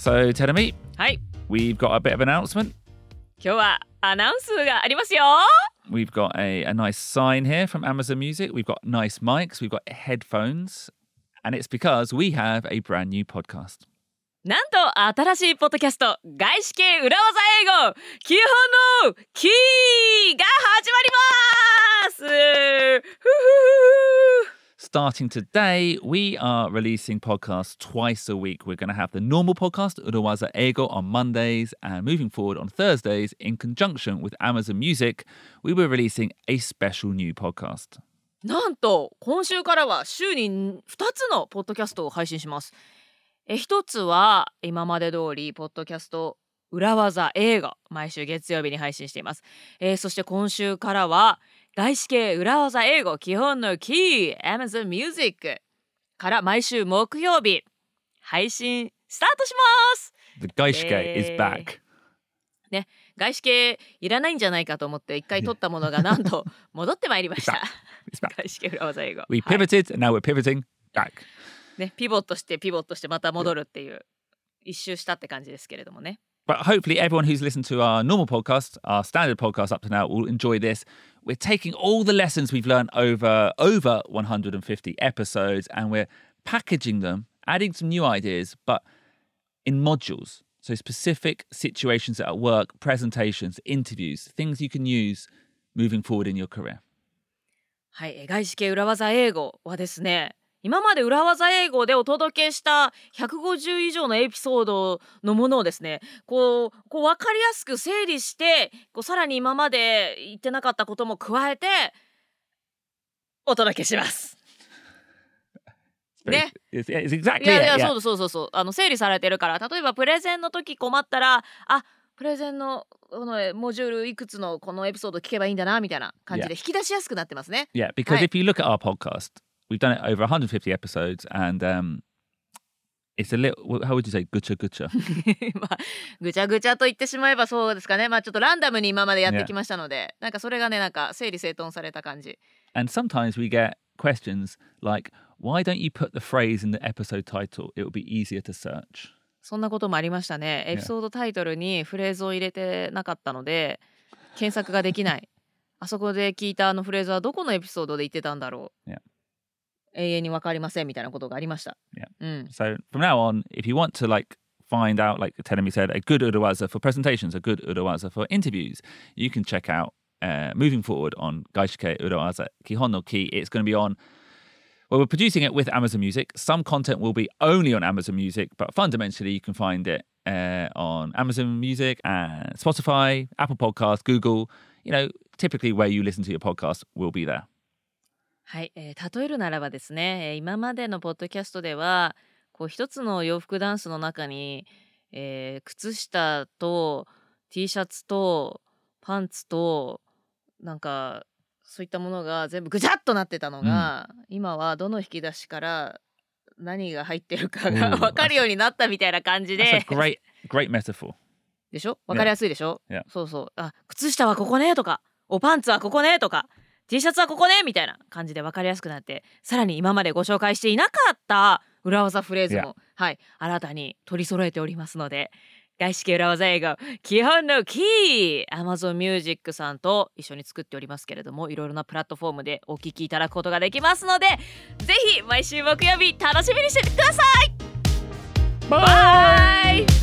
So, Tedemi, はい。 we've got a bit of an announcement. 今日はアナウンスがありますよ。 We've got a, a nice sign here from Amazon Music. We've got nice mics. We've got headphones. And it's because we have a brand new podcast. なんと新しいポッドキャスト外資系裏技英語基本のキーが始まりますふふふふ Starting today, we are releasing podcasts twice a week. We're going to have the normal podcast, Urawaza Ego, on Mondays, and moving forward on Thursdays, in conjunction with Amazon Music, we were releasing a special new podcast. なんと今週からは週に2つのポッドキャストを配信しますえ一つは今まで通りポッドキャスト裏技映画毎週月曜日に配信しています、えーそして今週からは 外資系裏技英語基本のキー Amazon Music から毎週木曜日配信スタートします The Gaishke is Yay. back. 外資系いらないんじゃないかと思って一回取ったものがなんと 戻ってまいりました. 外資系裏技英語 We はい pivoted, and now we're pivoting back. ね、ピボットしてピボットしてまた戻るっていう一周したって感じですけれどもね。But hopefully, everyone who's listened to our normal podcast, our standard podcast up to now, will enjoy this. We're taking all the lessons we've learned over over 150 episodes, and we're packaging them, adding some new ideas, but in modules. So specific situations at work, presentations, interviews, things you can use moving forward in your career. はい、え外資系裏技英語はですね 今まで裏技英語でお届けした150以上のエピソードのものをですねこうこう分かりやすく整理してこうさらに今まで言ってなかったことも加えてお届けします。It's いやい.や.そうそうそうそうあの整理されてるから例えばプレゼンの時困ったらあプレゼンのこのモジュールいくつのこのエピソード聞けばいいんだなみたいな感じで引き出しやすくなってますね。Yeah, because if you look at our podcast, we've done it over 150 episodes, and um, it's a little. How would you say, gucha gucha? まあぐちゃぐちゃと言ってしまえばそうですかねまあちょっとランダムに今までやってきましたので、なんかそれがねなんか整理整頓された感じ and sometimes we get questions like, "Why don't you put the phrase in the episode title? It would be easier to search." そんなこともありましたね Yeah. エピソードタイトルにフレーズを入れてなかったので検索ができないあそこで聞いたあのフレーズはどこのエピソードで言ってたんだろう、Yeah. 永遠に分かりませんみたいなことがありました、 Yeah. うん So from now on, if you want to like find out, like Tenemi said, a good Urawaza for presentations, a good Urawaza for interviews, you can check out uh, moving forward on Gaishike Urawaza Kihon no Ki. It's going to be on. Well, we're producing it with Amazon Music. Some content will be only on Amazon Music, but fundamentally, you can find it uh, on Amazon Music and Spotify, Apple Podcasts, Google. You know, typically where you listen to your podcast will be there. はい、えー例えるならばですね、えー今までのポッドキャストではこう一つの洋服ダンスの中に、えー靴下と T シャツとパンツとなんかそういったものが全部ぐちゃっとなってたのが、今はどの引き出しから何が入ってるかが 分かるようになったみたいな感じ That's で a great, great metaphor. でしょ？分かりやすいでしょ、Yeah. そうそう。あ靴下はここねとかおパンツはここねとか T シャツはここねみたいな感じで分かりやすくなってさらに今までご紹介していなかった裏技フレーズも、はい新たに取り揃えておりますので外資系裏技英語基本のキー Amazon Music さんと一緒に作っておりますけれどもいろいろなプラットフォームでお聞きいただくことができますのでぜひ毎週木曜日楽しみにしててください! Bye.